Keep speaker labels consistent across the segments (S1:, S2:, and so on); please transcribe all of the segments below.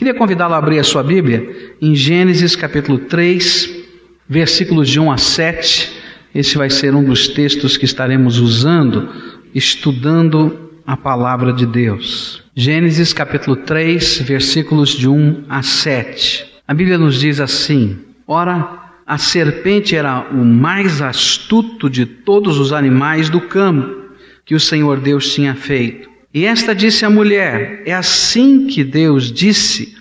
S1: Queria convidá-lo a abrir a sua Bíblia em Gênesis capítulo 3, versículos de 1 a 7. Esse vai ser um dos textos que estaremos usando, estudando a palavra de Deus. Gênesis capítulo 3, versículos de 1 a 7. A Bíblia nos diz assim: Ora, a serpente era o mais astuto de todos os animais do campo que o Senhor Deus tinha feito. E esta disse à mulher: É assim que Deus disse: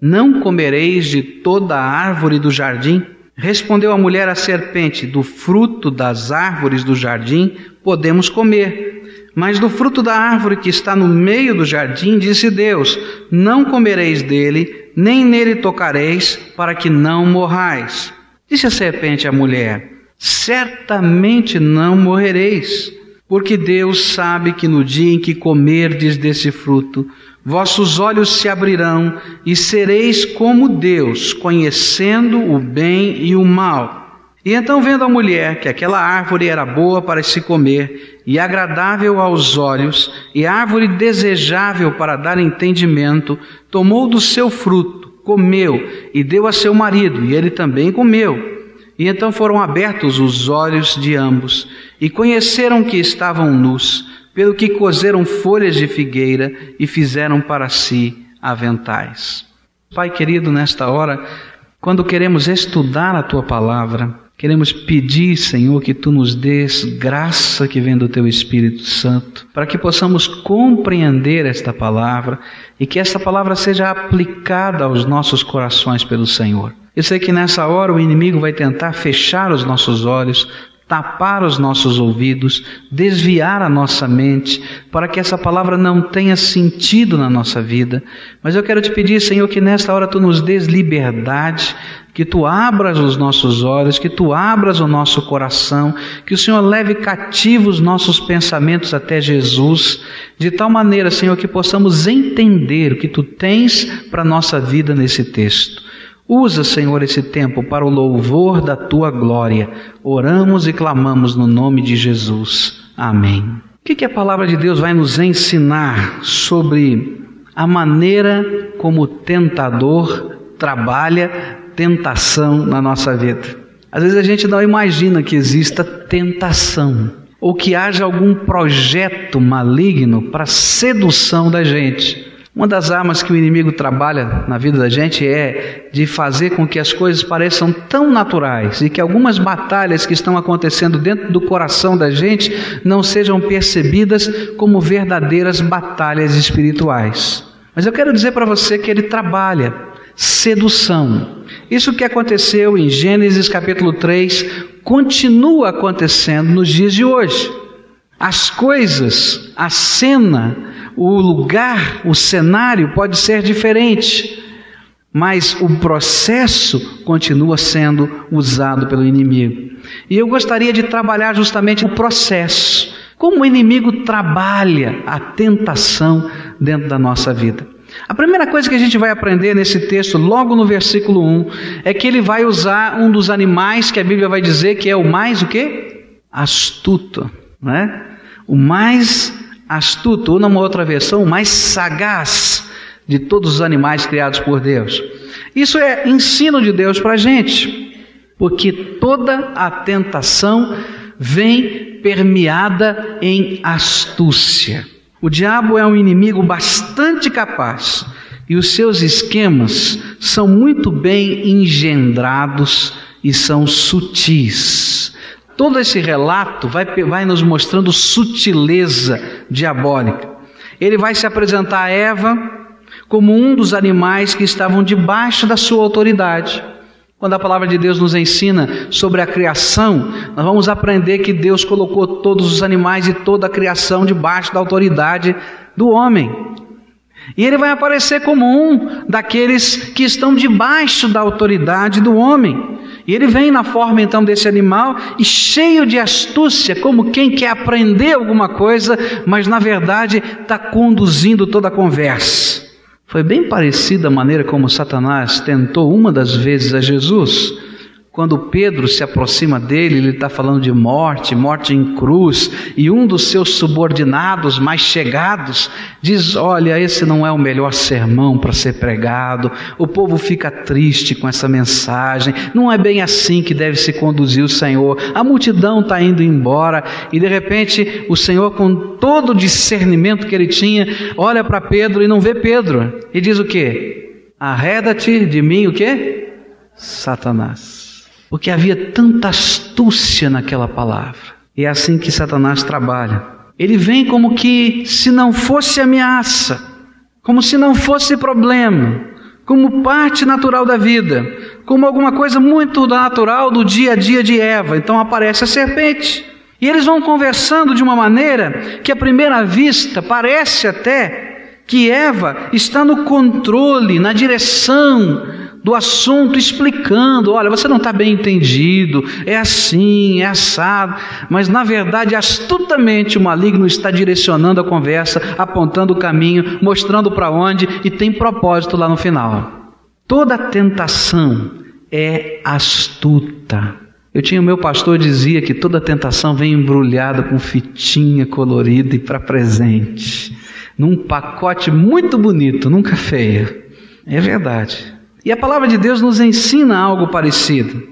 S1: Não comereis de toda a árvore do jardim? Respondeu a mulher à serpente: Do fruto das árvores do jardim podemos comer. Mas do fruto da árvore que está no meio do jardim, disse Deus: Não comereis dele, nem nele tocareis, para que não morrais. Disse a serpente à mulher: Certamente não morrereis, porque Deus sabe que no dia em que comerdes desse fruto, vossos olhos se abrirão e sereis como Deus, conhecendo o bem e o mal. E então, vendo a mulher que aquela árvore era boa para se comer, e agradável aos olhos, e árvore desejável para dar entendimento, tomou do seu fruto comeu e deu a seu marido, e ele também comeu. E então foram abertos os olhos de ambos, e conheceram que estavam nus, pelo que cozeram folhas de figueira e fizeram para si aventais. Pai querido, nesta hora, quando queremos estudar a tua palavra, Queremos pedir, Senhor, que tu nos dês graça que vem do teu Espírito Santo, para que possamos compreender esta palavra e que esta palavra seja aplicada aos nossos corações pelo Senhor. Eu sei que nessa hora o inimigo vai tentar fechar os nossos olhos, tapar os nossos ouvidos, desviar a nossa mente, para que essa palavra não tenha sentido na nossa vida. Mas eu quero te pedir, Senhor, que nesta hora tu nos dês liberdade, que tu abras os nossos olhos, que tu abras o nosso coração, que o Senhor leve cativos os nossos pensamentos até Jesus, de tal maneira, Senhor, que possamos entender o que tu tens para a nossa vida nesse texto. Usa, Senhor, esse tempo para o louvor da tua glória. Oramos e clamamos no nome de Jesus. Amém. O que, que a palavra de Deus vai nos ensinar sobre a maneira como o tentador trabalha tentação na nossa vida? Às vezes a gente não imagina que exista tentação ou que haja algum projeto maligno para sedução da gente. Uma das armas que o inimigo trabalha na vida da gente é de fazer com que as coisas pareçam tão naturais e que algumas batalhas que estão acontecendo dentro do coração da gente não sejam percebidas como verdadeiras batalhas espirituais. Mas eu quero dizer para você que ele trabalha sedução. Isso que aconteceu em Gênesis capítulo 3 continua acontecendo nos dias de hoje. As coisas, a cena, o lugar, o cenário pode ser diferente, mas o processo continua sendo usado pelo inimigo. E eu gostaria de trabalhar justamente o processo. Como o inimigo trabalha a tentação dentro da nossa vida. A primeira coisa que a gente vai aprender nesse texto, logo no versículo 1, é que ele vai usar um dos animais que a Bíblia vai dizer que é o mais o quê? Astuto, né? O mais astuto, ou numa outra versão, mais sagaz de todos os animais criados por Deus. Isso é ensino de Deus para a gente, porque toda a tentação vem permeada em astúcia. O diabo é um inimigo bastante capaz e os seus esquemas são muito bem engendrados e são sutis. Todo esse relato vai, vai nos mostrando sutileza diabólica. Ele vai se apresentar a Eva como um dos animais que estavam debaixo da sua autoridade. Quando a palavra de Deus nos ensina sobre a criação, nós vamos aprender que Deus colocou todos os animais e toda a criação debaixo da autoridade do homem. E ele vai aparecer como um daqueles que estão debaixo da autoridade do homem. E ele vem na forma então desse animal e cheio de astúcia, como quem quer aprender alguma coisa, mas na verdade está conduzindo toda a conversa. Foi bem parecida a maneira como Satanás tentou uma das vezes a Jesus, Quando Pedro se aproxima dele, ele está falando de morte, morte em cruz, e um dos seus subordinados mais chegados diz: Olha, esse não é o melhor sermão para ser pregado, o povo fica triste com essa mensagem, não é bem assim que deve se conduzir o Senhor, a multidão está indo embora, e de repente o Senhor, com todo o discernimento que ele tinha, olha para Pedro e não vê Pedro, e diz o que? Arreda-te de mim, o que? Satanás porque havia tanta astúcia naquela palavra. E é assim que Satanás trabalha. Ele vem como que se não fosse ameaça, como se não fosse problema, como parte natural da vida, como alguma coisa muito natural do dia a dia de Eva. Então aparece a serpente. E eles vão conversando de uma maneira que, à primeira vista, parece até que Eva está no controle, na direção, do assunto, explicando: olha, você não está bem entendido, é assim, é assado, mas na verdade, astutamente, o maligno está direcionando a conversa, apontando o caminho, mostrando para onde e tem propósito lá no final. Toda tentação é astuta. Eu tinha o meu pastor dizia que toda tentação vem embrulhada com fitinha colorida e para presente, num pacote muito bonito, nunca feia. É verdade. E a palavra de Deus nos ensina algo parecido.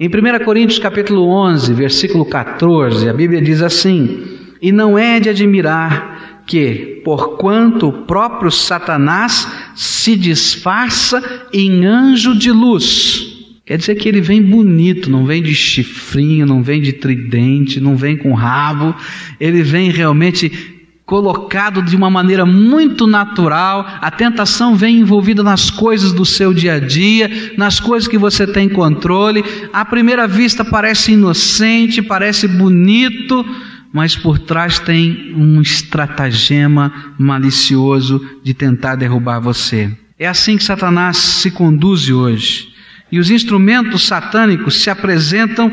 S1: Em 1 Coríntios capítulo 11, versículo 14, a Bíblia diz assim: "E não é de admirar que, porquanto o próprio Satanás se disfarça em anjo de luz." Quer dizer que ele vem bonito, não vem de chifrinho, não vem de tridente, não vem com rabo, ele vem realmente colocado de uma maneira muito natural. A tentação vem envolvida nas coisas do seu dia a dia, nas coisas que você tem controle. À primeira vista parece inocente, parece bonito, mas por trás tem um estratagema malicioso de tentar derrubar você. É assim que Satanás se conduz hoje. E os instrumentos satânicos se apresentam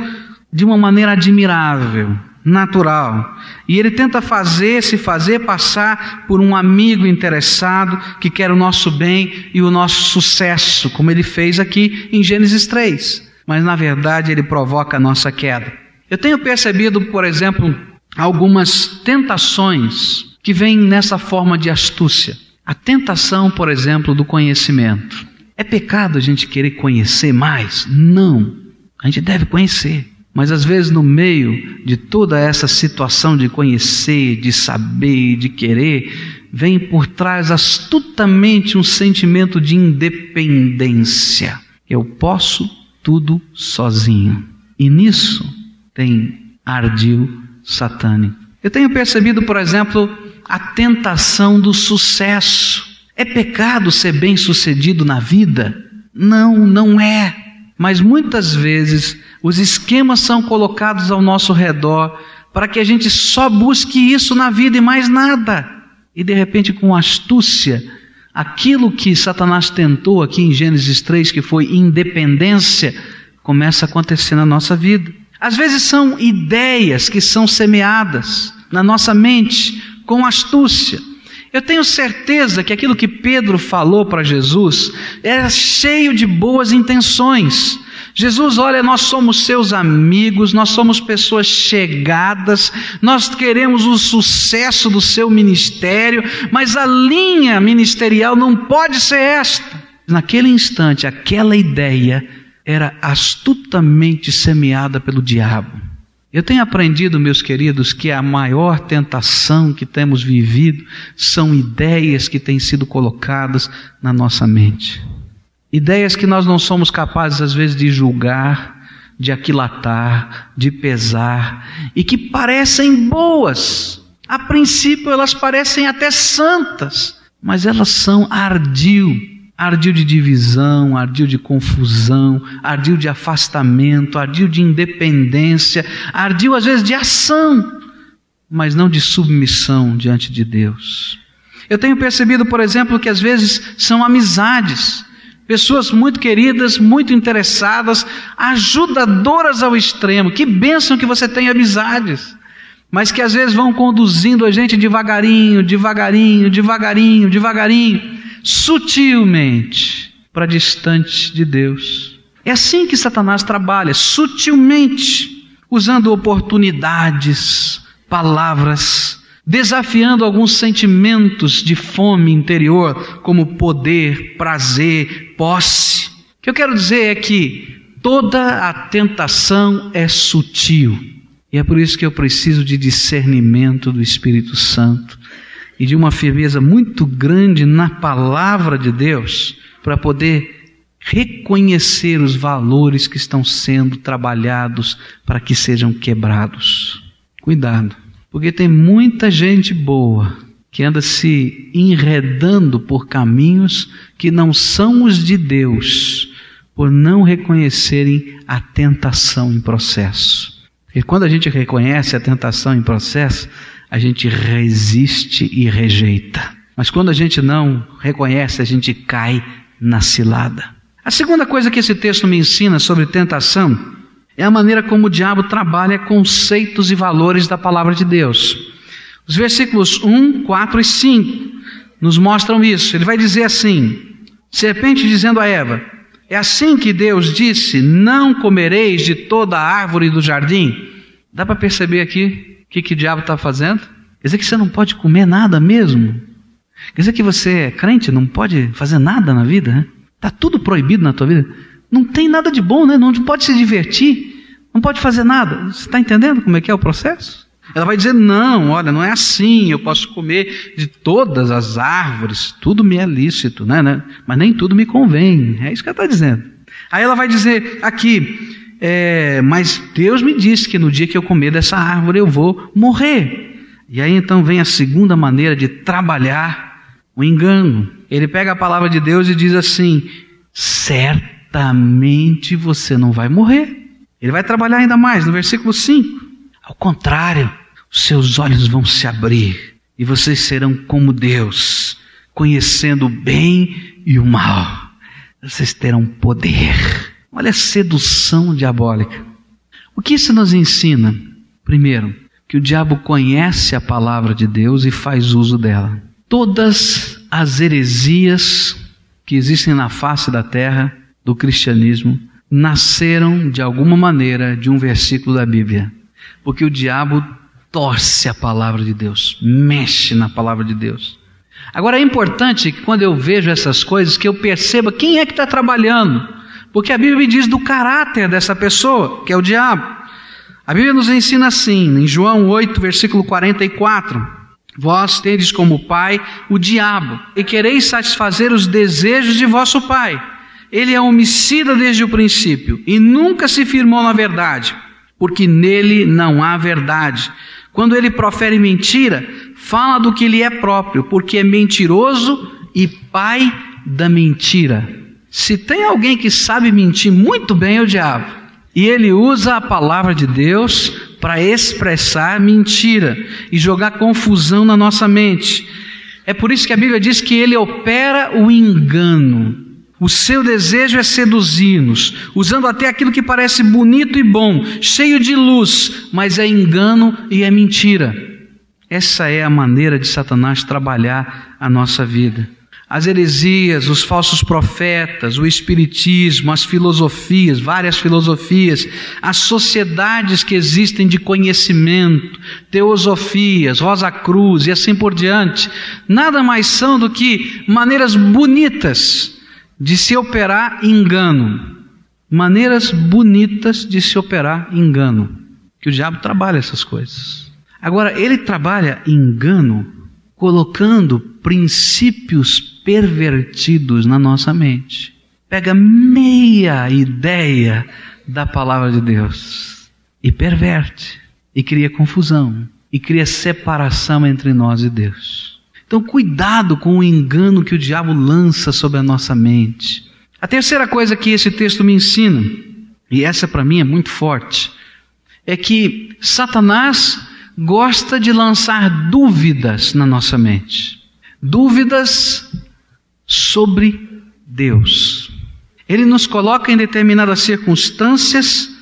S1: de uma maneira admirável natural. E ele tenta fazer, se fazer passar por um amigo interessado que quer o nosso bem e o nosso sucesso, como ele fez aqui em Gênesis 3. Mas na verdade ele provoca a nossa queda. Eu tenho percebido, por exemplo, algumas tentações que vêm nessa forma de astúcia. A tentação, por exemplo, do conhecimento. É pecado a gente querer conhecer mais? Não. A gente deve conhecer. Mas às vezes, no meio de toda essa situação de conhecer, de saber, de querer, vem por trás astutamente um sentimento de independência. Eu posso tudo sozinho. E nisso tem ardil satânico. Eu tenho percebido, por exemplo, a tentação do sucesso. É pecado ser bem-sucedido na vida? Não, não é. Mas muitas vezes os esquemas são colocados ao nosso redor para que a gente só busque isso na vida e mais nada. E de repente, com astúcia, aquilo que Satanás tentou aqui em Gênesis 3, que foi independência, começa a acontecer na nossa vida. Às vezes são ideias que são semeadas na nossa mente com astúcia. Eu tenho certeza que aquilo que Pedro falou para Jesus era cheio de boas intenções. Jesus, olha, nós somos seus amigos, nós somos pessoas chegadas, nós queremos o sucesso do seu ministério, mas a linha ministerial não pode ser esta. Naquele instante, aquela ideia era astutamente semeada pelo diabo. Eu tenho aprendido, meus queridos, que a maior tentação que temos vivido são ideias que têm sido colocadas na nossa mente. Ideias que nós não somos capazes, às vezes, de julgar, de aquilatar, de pesar, e que parecem boas. A princípio, elas parecem até santas, mas elas são ardil ardil de divisão, ardil de confusão, ardil de afastamento, ardil de independência, ardil às vezes de ação, mas não de submissão diante de Deus. Eu tenho percebido, por exemplo, que às vezes são amizades, pessoas muito queridas, muito interessadas, ajudadoras ao extremo. Que bênção que você tem amizades, mas que às vezes vão conduzindo a gente devagarinho, devagarinho, devagarinho, devagarinho sutilmente para distante de Deus. É assim que Satanás trabalha, sutilmente, usando oportunidades, palavras, desafiando alguns sentimentos de fome interior, como poder, prazer, posse. O que eu quero dizer é que toda a tentação é sutil. E é por isso que eu preciso de discernimento do Espírito Santo e de uma firmeza muito grande na palavra de Deus para poder reconhecer os valores que estão sendo trabalhados para que sejam quebrados. Cuidado, porque tem muita gente boa que anda se enredando por caminhos que não são os de Deus, por não reconhecerem a tentação em processo. E quando a gente reconhece a tentação em processo, a gente resiste e rejeita. Mas quando a gente não reconhece, a gente cai na cilada. A segunda coisa que esse texto me ensina sobre tentação é a maneira como o diabo trabalha conceitos e valores da palavra de Deus. Os versículos 1, 4 e 5 nos mostram isso. Ele vai dizer assim: serpente dizendo a Eva: É assim que Deus disse: Não comereis de toda a árvore do jardim. Dá para perceber aqui que, que o diabo está fazendo? Quer dizer que você não pode comer nada mesmo? Quer dizer que você é crente, não pode fazer nada na vida? Né? Está tudo proibido na tua vida. Não tem nada de bom, né? Não pode se divertir, não pode fazer nada. Você está entendendo como é que é o processo? Ela vai dizer: não, olha, não é assim. Eu posso comer de todas as árvores, tudo me é lícito, né? né? Mas nem tudo me convém. É isso que ela está dizendo. Aí ela vai dizer aqui: é, mas Deus me disse que no dia que eu comer dessa árvore eu vou morrer. E aí então vem a segunda maneira de trabalhar o engano. Ele pega a palavra de Deus e diz assim: certamente você não vai morrer. Ele vai trabalhar ainda mais no versículo 5. Ao contrário, os seus olhos vão se abrir e vocês serão como Deus, conhecendo o bem e o mal. Vocês terão poder. Olha a sedução diabólica. O que isso nos ensina? Primeiro, que o diabo conhece a palavra de Deus e faz uso dela. Todas as heresias que existem na face da terra do cristianismo nasceram de alguma maneira de um versículo da Bíblia. Porque o diabo torce a palavra de Deus, mexe na palavra de Deus. Agora é importante que quando eu vejo essas coisas que eu perceba quem é que está trabalhando. Porque a Bíblia me diz do caráter dessa pessoa, que é o diabo. A Bíblia nos ensina assim, em João 8, versículo 44. Vós tendes como pai o diabo, e quereis satisfazer os desejos de vosso pai. Ele é homicida desde o princípio, e nunca se firmou na verdade, porque nele não há verdade. Quando ele profere mentira, fala do que lhe é próprio, porque é mentiroso e pai da mentira. Se tem alguém que sabe mentir muito bem, é o diabo. E ele usa a palavra de Deus para expressar mentira e jogar confusão na nossa mente. É por isso que a Bíblia diz que ele opera o engano. O seu desejo é seduzir-nos, usando até aquilo que parece bonito e bom, cheio de luz, mas é engano e é mentira. Essa é a maneira de Satanás trabalhar a nossa vida as heresias, os falsos profetas, o espiritismo, as filosofias, várias filosofias, as sociedades que existem de conhecimento, teosofias, Rosa Cruz e assim por diante, nada mais são do que maneiras bonitas de se operar engano. Maneiras bonitas de se operar engano. Que o diabo trabalha essas coisas. Agora, ele trabalha engano colocando princípios pervertidos na nossa mente. Pega meia ideia da palavra de Deus e perverte, e cria confusão, e cria separação entre nós e Deus. Então, cuidado com o engano que o diabo lança sobre a nossa mente. A terceira coisa que esse texto me ensina, e essa para mim é muito forte, é que Satanás gosta de lançar dúvidas na nossa mente. Dúvidas sobre Deus. Ele nos coloca em determinadas circunstâncias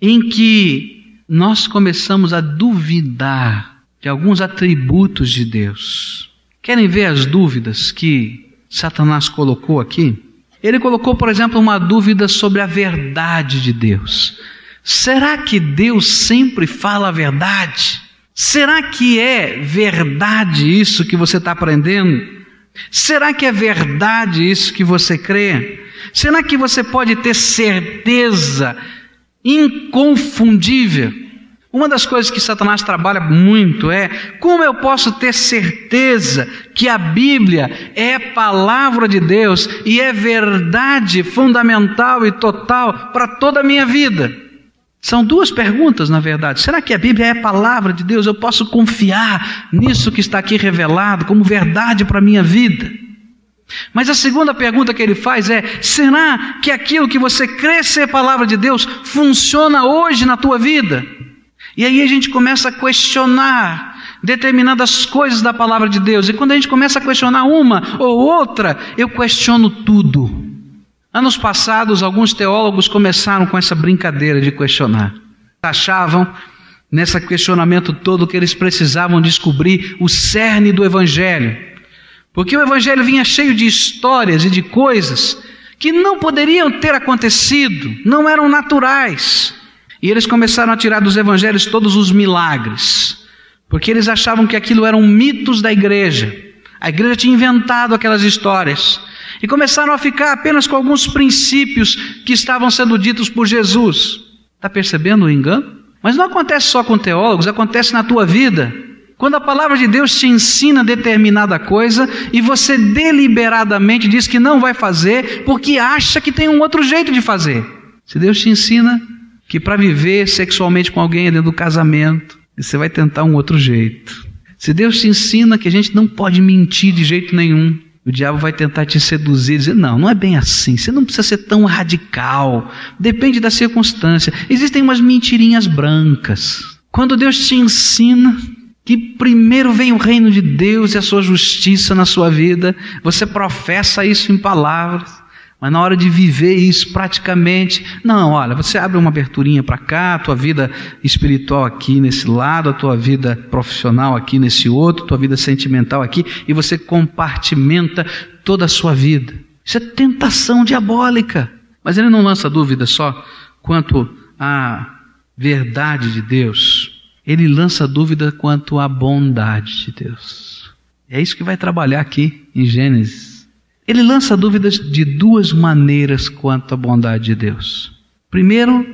S1: em que nós começamos a duvidar de alguns atributos de Deus. Querem ver as dúvidas que Satanás colocou aqui? Ele colocou, por exemplo, uma dúvida sobre a verdade de Deus. Será que Deus sempre fala a verdade? Será que é verdade isso que você está aprendendo? Será que é verdade isso que você crê? Será que você pode ter certeza inconfundível? Uma das coisas que Satanás trabalha muito é como eu posso ter certeza que a Bíblia é palavra de Deus e é verdade fundamental e total para toda a minha vida. São duas perguntas, na verdade. Será que a Bíblia é palavra de Deus? Eu posso confiar nisso que está aqui revelado como verdade para a minha vida? Mas a segunda pergunta que ele faz é: será que aquilo que você crê ser palavra de Deus funciona hoje na tua vida? E aí a gente começa a questionar determinadas coisas da palavra de Deus. E quando a gente começa a questionar uma ou outra, eu questiono tudo. Anos passados, alguns teólogos começaram com essa brincadeira de questionar. Achavam, nesse questionamento todo, que eles precisavam descobrir o cerne do Evangelho. Porque o Evangelho vinha cheio de histórias e de coisas que não poderiam ter acontecido, não eram naturais. E eles começaram a tirar dos evangelhos todos os milagres, porque eles achavam que aquilo eram mitos da igreja. A igreja tinha inventado aquelas histórias. E começaram a ficar apenas com alguns princípios que estavam sendo ditos por Jesus. Está percebendo o engano? Mas não acontece só com teólogos, acontece na tua vida. Quando a palavra de Deus te ensina determinada coisa e você deliberadamente diz que não vai fazer porque acha que tem um outro jeito de fazer. Se Deus te ensina que para viver sexualmente com alguém é dentro do casamento, você vai tentar um outro jeito. Se Deus te ensina que a gente não pode mentir de jeito nenhum, o diabo vai tentar te seduzir e dizer: não, não é bem assim, você não precisa ser tão radical, depende da circunstância. Existem umas mentirinhas brancas. Quando Deus te ensina que primeiro vem o reino de Deus e a sua justiça na sua vida, você professa isso em palavras, mas na hora de viver isso praticamente, não, olha, você abre uma aberturinha para cá, a tua vida espiritual aqui nesse lado, a tua vida profissional aqui nesse outro, a tua vida sentimental aqui, e você compartimenta toda a sua vida. Isso é tentação diabólica. Mas ele não lança dúvida só quanto à verdade de Deus, ele lança dúvida quanto à bondade de Deus. É isso que vai trabalhar aqui em Gênesis. Ele lança dúvidas de duas maneiras quanto à bondade de Deus. Primeiro,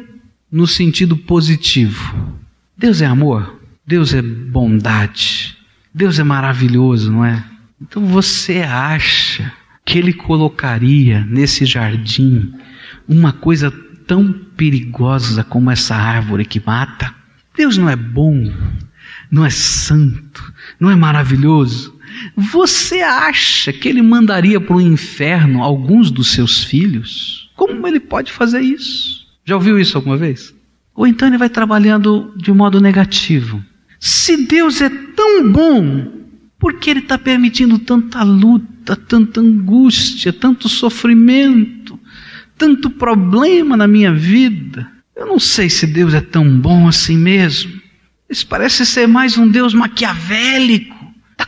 S1: no sentido positivo. Deus é amor, Deus é bondade, Deus é maravilhoso, não é? Então você acha que ele colocaria nesse jardim uma coisa tão perigosa como essa árvore que mata? Deus não é bom, não é santo, não é maravilhoso. Você acha que ele mandaria para o inferno alguns dos seus filhos? Como ele pode fazer isso? Já ouviu isso alguma vez? Ou então ele vai trabalhando de modo negativo. Se Deus é tão bom, por que ele está permitindo tanta luta, tanta angústia, tanto sofrimento, tanto problema na minha vida? Eu não sei se Deus é tão bom assim mesmo. Isso parece ser mais um Deus maquiavélico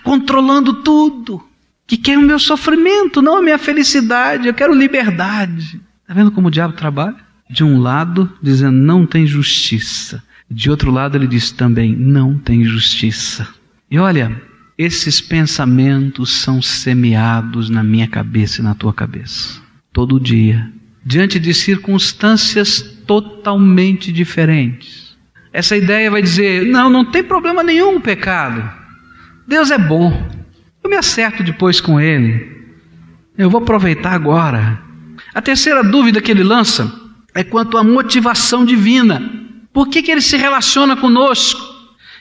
S1: controlando tudo, que quer o meu sofrimento, não a minha felicidade, eu quero liberdade. Está vendo como o diabo trabalha? De um lado, dizendo não tem justiça. De outro lado, ele diz também não tem justiça. E olha, esses pensamentos são semeados na minha cabeça e na tua cabeça, todo dia, diante de circunstâncias totalmente diferentes. Essa ideia vai dizer: não, não tem problema nenhum o pecado. Deus é bom. Eu me acerto depois com Ele. Eu vou aproveitar agora. A terceira dúvida que ele lança é quanto à motivação divina. Por que, que ele se relaciona conosco?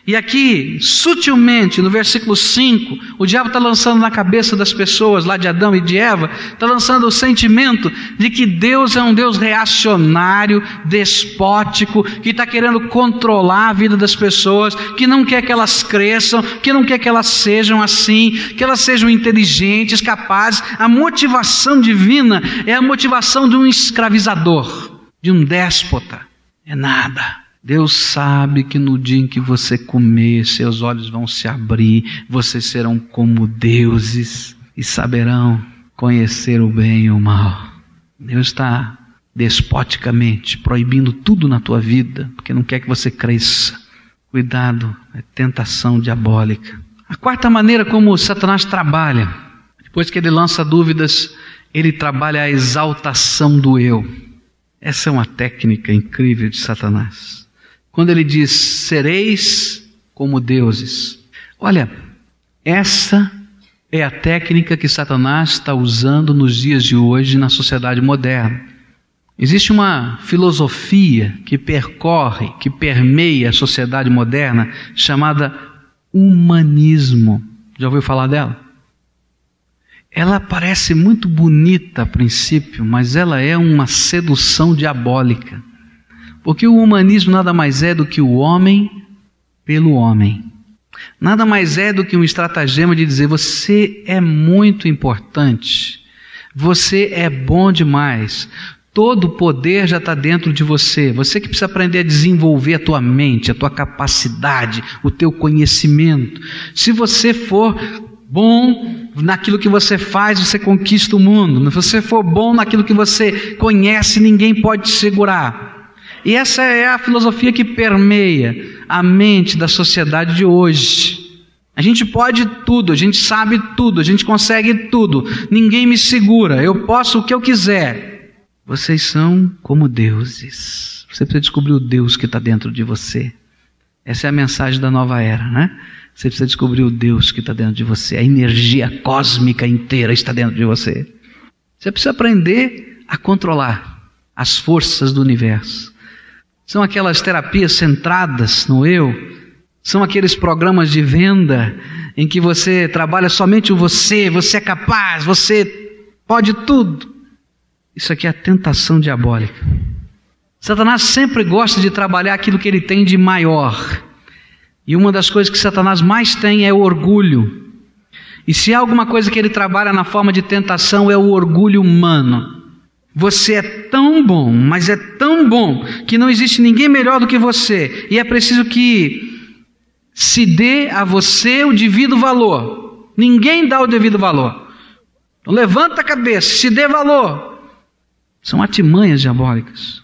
S1: E aqui, sutilmente, no versículo 5, o diabo está lançando na cabeça das pessoas, lá de Adão e de Eva, está lançando o sentimento de que Deus é um Deus reacionário, despótico, que está querendo controlar a vida das pessoas, que não quer que elas cresçam, que não quer que elas sejam assim, que elas sejam inteligentes, capazes. A motivação divina é a motivação de um escravizador, de um déspota. É nada. Deus sabe que no dia em que você comer, seus olhos vão se abrir, vocês serão como deuses e saberão conhecer o bem e o mal. Deus está despoticamente proibindo tudo na tua vida, porque não quer que você cresça. Cuidado, é tentação diabólica. A quarta maneira como Satanás trabalha, depois que ele lança dúvidas, ele trabalha a exaltação do eu. Essa é uma técnica incrível de Satanás. Quando ele diz: sereis como deuses. Olha, essa é a técnica que Satanás está usando nos dias de hoje na sociedade moderna. Existe uma filosofia que percorre, que permeia a sociedade moderna, chamada humanismo. Já ouviu falar dela? Ela parece muito bonita a princípio, mas ela é uma sedução diabólica. Porque o humanismo nada mais é do que o homem pelo homem. Nada mais é do que um estratagema de dizer: você é muito importante, você é bom demais, todo o poder já está dentro de você. Você que precisa aprender a desenvolver a tua mente, a tua capacidade, o teu conhecimento. Se você for bom naquilo que você faz, você conquista o mundo. Se você for bom naquilo que você conhece, ninguém pode te segurar. E essa é a filosofia que permeia a mente da sociedade de hoje. A gente pode tudo, a gente sabe tudo, a gente consegue tudo. Ninguém me segura, eu posso o que eu quiser. Vocês são como deuses. Você precisa descobrir o Deus que está dentro de você. Essa é a mensagem da nova era, né? Você precisa descobrir o Deus que está dentro de você. A energia cósmica inteira está dentro de você. Você precisa aprender a controlar as forças do universo. São aquelas terapias centradas no eu, são aqueles programas de venda em que você trabalha somente o você, você é capaz, você pode tudo. Isso aqui é a tentação diabólica. Satanás sempre gosta de trabalhar aquilo que ele tem de maior. E uma das coisas que Satanás mais tem é o orgulho. E se há alguma coisa que ele trabalha na forma de tentação é o orgulho humano. Você é tão bom, mas é tão bom, que não existe ninguém melhor do que você, e é preciso que se dê a você o devido valor. Ninguém dá o devido valor. Então, levanta a cabeça, se dê valor. São artimanhas diabólicas.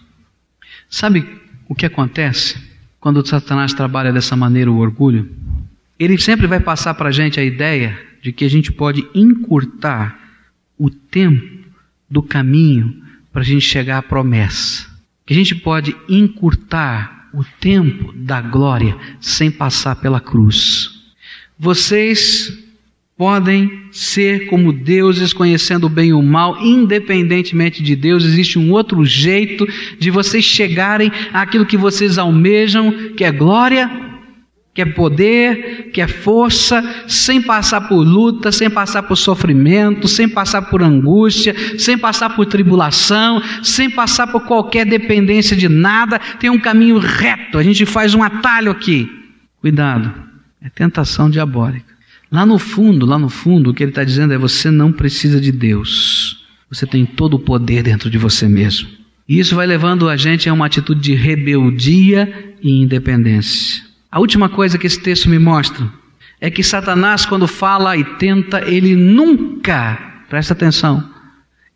S1: Sabe o que acontece quando Satanás trabalha dessa maneira o orgulho? Ele sempre vai passar para a gente a ideia de que a gente pode encurtar o tempo do caminho para a gente chegar à promessa. Que a gente pode encurtar o tempo da glória sem passar pela cruz. Vocês podem ser como deuses, conhecendo o bem e o mal, independentemente de Deus, existe um outro jeito de vocês chegarem àquilo que vocês almejam, que é glória quer poder, quer força, sem passar por luta, sem passar por sofrimento, sem passar por angústia, sem passar por tribulação, sem passar por qualquer dependência de nada, tem um caminho reto. A gente faz um atalho aqui. Cuidado, é tentação diabólica. Lá no fundo, lá no fundo, o que ele está dizendo é: você não precisa de Deus, você tem todo o poder dentro de você mesmo. E isso vai levando a gente a uma atitude de rebeldia e independência. A última coisa que esse texto me mostra é que Satanás, quando fala e tenta, ele nunca, presta atenção,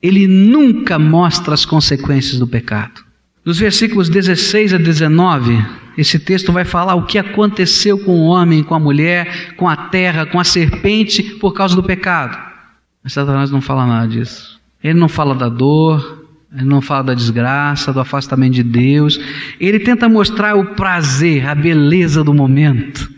S1: ele nunca mostra as consequências do pecado. Nos versículos 16 a 19, esse texto vai falar o que aconteceu com o homem, com a mulher, com a terra, com a serpente por causa do pecado. Mas Satanás não fala nada disso. Ele não fala da dor, ele não fala da desgraça, do afastamento de Deus. Ele tenta mostrar o prazer, a beleza do momento.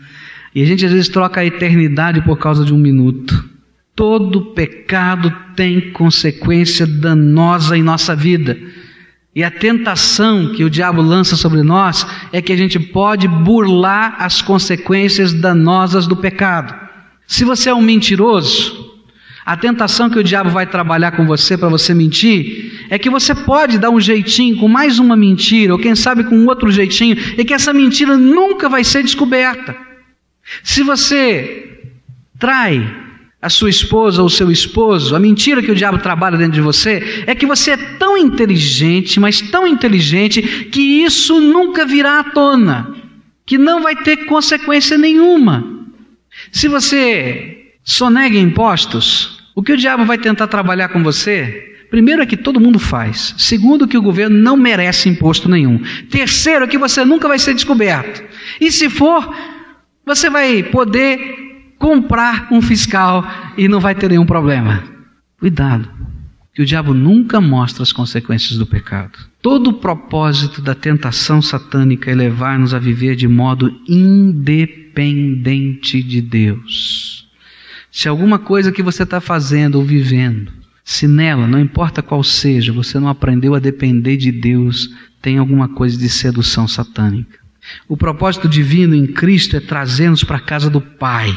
S1: E a gente às vezes troca a eternidade por causa de um minuto. Todo pecado tem consequência danosa em nossa vida. E a tentação que o diabo lança sobre nós é que a gente pode burlar as consequências danosas do pecado. Se você é um mentiroso, a tentação que o diabo vai trabalhar com você para você mentir é que você pode dar um jeitinho com mais uma mentira, ou quem sabe com outro jeitinho, e que essa mentira nunca vai ser descoberta. Se você trai a sua esposa ou seu esposo, a mentira que o diabo trabalha dentro de você é que você é tão inteligente, mas tão inteligente, que isso nunca virá à tona, que não vai ter consequência nenhuma. Se você sonega impostos, o que o diabo vai tentar trabalhar com você Primeiro é que todo mundo faz. Segundo, que o governo não merece imposto nenhum. Terceiro, é que você nunca vai ser descoberto. E se for, você vai poder comprar um fiscal e não vai ter nenhum problema. Cuidado, que o diabo nunca mostra as consequências do pecado. Todo o propósito da tentação satânica é levar-nos a viver de modo independente de Deus. Se alguma coisa que você está fazendo ou vivendo se nela, não importa qual seja, você não aprendeu a depender de Deus, tem alguma coisa de sedução satânica. O propósito divino em Cristo é trazer-nos para a casa do Pai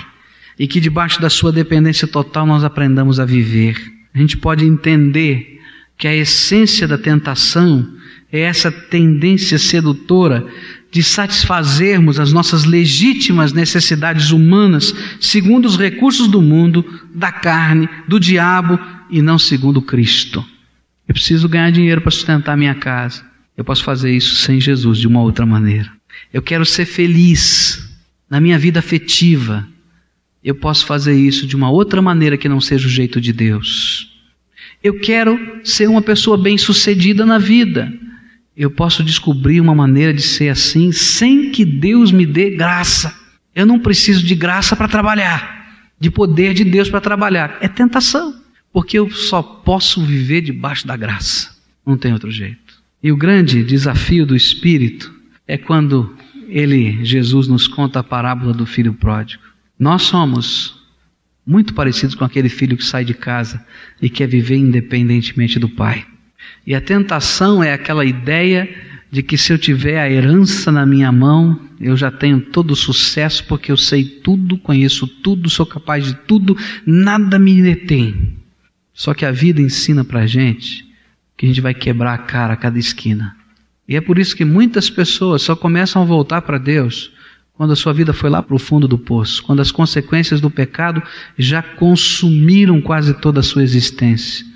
S1: e que debaixo da sua dependência total nós aprendamos a viver. A gente pode entender que a essência da tentação é essa tendência sedutora de satisfazermos as nossas legítimas necessidades humanas segundo os recursos do mundo, da carne, do diabo e não segundo Cristo. Eu preciso ganhar dinheiro para sustentar minha casa. Eu posso fazer isso sem Jesus de uma outra maneira. Eu quero ser feliz na minha vida afetiva. Eu posso fazer isso de uma outra maneira que não seja o jeito de Deus. Eu quero ser uma pessoa bem-sucedida na vida. Eu posso descobrir uma maneira de ser assim sem que Deus me dê graça. Eu não preciso de graça para trabalhar, de poder de Deus para trabalhar. É tentação porque eu só posso viver debaixo da graça. Não tem outro jeito. E o grande desafio do Espírito é quando ele, Jesus, nos conta a parábola do filho pródigo. Nós somos muito parecidos com aquele filho que sai de casa e quer viver independentemente do pai. E a tentação é aquela ideia de que se eu tiver a herança na minha mão, eu já tenho todo o sucesso porque eu sei tudo, conheço tudo, sou capaz de tudo, nada me detém. Só que a vida ensina para gente que a gente vai quebrar a cara a cada esquina. E é por isso que muitas pessoas só começam a voltar para Deus quando a sua vida foi lá para o fundo do poço, quando as consequências do pecado já consumiram quase toda a sua existência,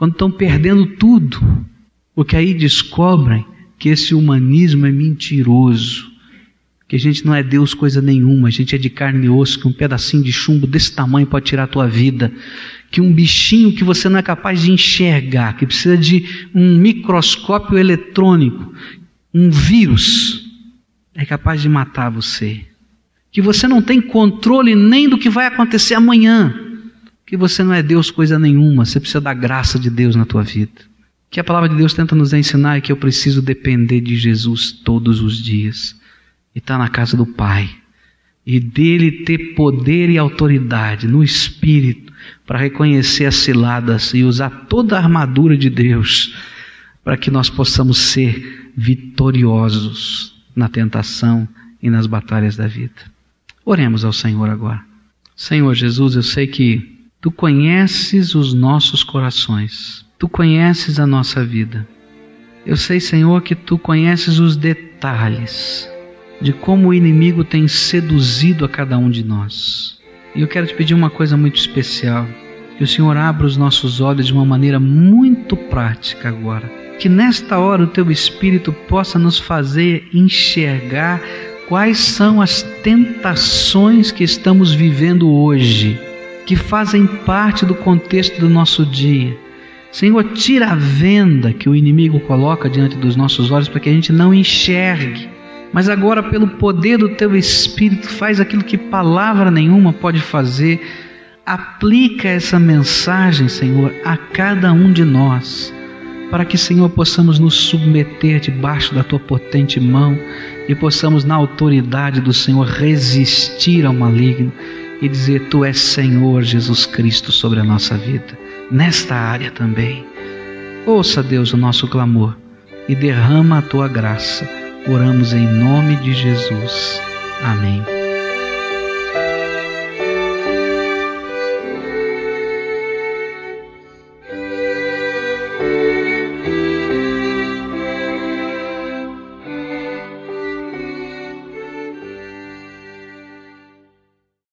S1: quando estão perdendo tudo, porque aí descobrem que esse humanismo é mentiroso, que a gente não é Deus coisa nenhuma, a gente é de carne e osso, que um pedacinho de chumbo desse tamanho pode tirar a tua vida, que um bichinho que você não é capaz de enxergar, que precisa de um microscópio eletrônico, um vírus, é capaz de matar você. Que você não tem controle nem do que vai acontecer amanhã. Que você não é Deus coisa nenhuma, você precisa da graça de Deus na tua vida. Que a palavra de Deus tenta nos ensinar é que eu preciso depender de Jesus todos os dias e estar tá na casa do Pai e dele ter poder e autoridade no espírito para reconhecer as ciladas e usar toda a armadura de Deus para que nós possamos ser vitoriosos na tentação e nas batalhas da vida. Oremos ao Senhor agora. Senhor Jesus, eu sei que tu conheces os nossos corações, tu conheces a nossa vida. Eu sei, Senhor, que tu conheces os detalhes de como o inimigo tem seduzido a cada um de nós. E eu quero te pedir uma coisa muito especial: que o Senhor abra os nossos olhos de uma maneira muito prática agora. Que nesta hora o teu Espírito possa nos fazer enxergar quais são as tentações que estamos vivendo hoje, que fazem parte do contexto do nosso dia. Senhor, tira a venda que o inimigo coloca diante dos nossos olhos para que a gente não enxergue mas agora, pelo poder do teu Espírito, faz aquilo que palavra nenhuma pode fazer. Aplica essa mensagem, Senhor, a cada um de nós, para que, Senhor, possamos nos submeter debaixo da tua potente mão e possamos, na autoridade do Senhor, resistir ao maligno e dizer: Tu és Senhor Jesus Cristo sobre a nossa vida, nesta área também. Ouça, Deus, o nosso clamor e derrama a tua graça Oramos em nome de Jesus. Amém.